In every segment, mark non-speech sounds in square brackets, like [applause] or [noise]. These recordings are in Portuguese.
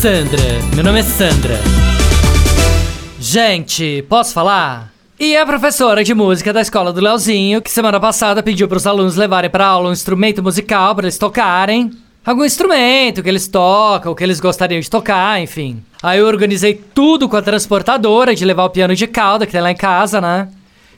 Sandra, meu nome é Sandra. Gente, posso falar? E a professora de música da escola do Leozinho, que semana passada pediu para os alunos levarem para aula um instrumento musical para eles tocarem. Algum instrumento que eles tocam, que eles gostariam de tocar, enfim. Aí eu organizei tudo com a transportadora de levar o piano de cauda que tem lá em casa, né?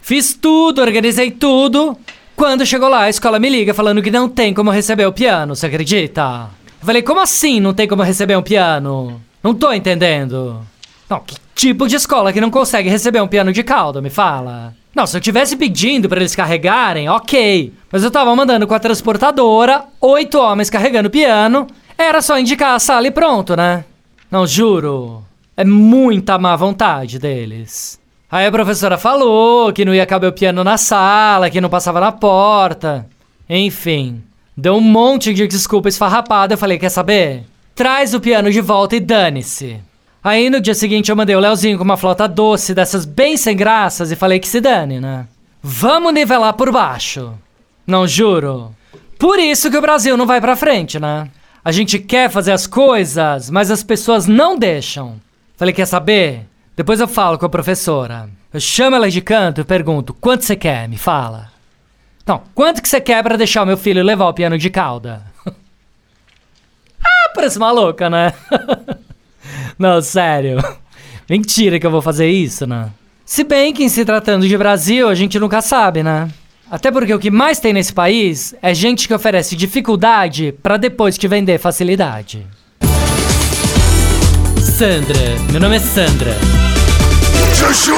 Fiz tudo, organizei tudo. Quando chegou lá, a escola me liga falando que não tem como receber o piano, você acredita? Eu falei, como assim não tem como receber um piano? Não tô entendendo. Não, que tipo de escola que não consegue receber um piano de cauda, me fala? Não, se eu tivesse pedindo para eles carregarem, ok. Mas eu tava mandando com a transportadora, oito homens carregando piano. Era só indicar a sala e pronto, né? Não, juro. É muita má vontade deles. Aí a professora falou que não ia caber o piano na sala, que não passava na porta. Enfim, Deu um monte de desculpa esfarrapada. Eu falei: quer saber? Traz o piano de volta e dane-se. Aí no dia seguinte eu mandei o Leozinho com uma flauta doce, dessas bem sem graças, e falei que se dane, né? Vamos nivelar por baixo. Não juro. Por isso que o Brasil não vai pra frente, né? A gente quer fazer as coisas, mas as pessoas não deixam. Falei, quer saber? Depois eu falo com a professora. Eu chamo ela de canto e pergunto: quanto você quer? Me fala. Então, quanto que você quer pra deixar o meu filho levar o piano de cauda? ah, parece maluca, né? [laughs] Não, sério. Mentira que eu vou fazer isso, né? Se bem que em se tratando de Brasil, a gente nunca sabe, né? Até porque o que mais tem nesse país é gente que oferece dificuldade para depois te vender facilidade. Sandra, meu nome é Sandra. Chuchu!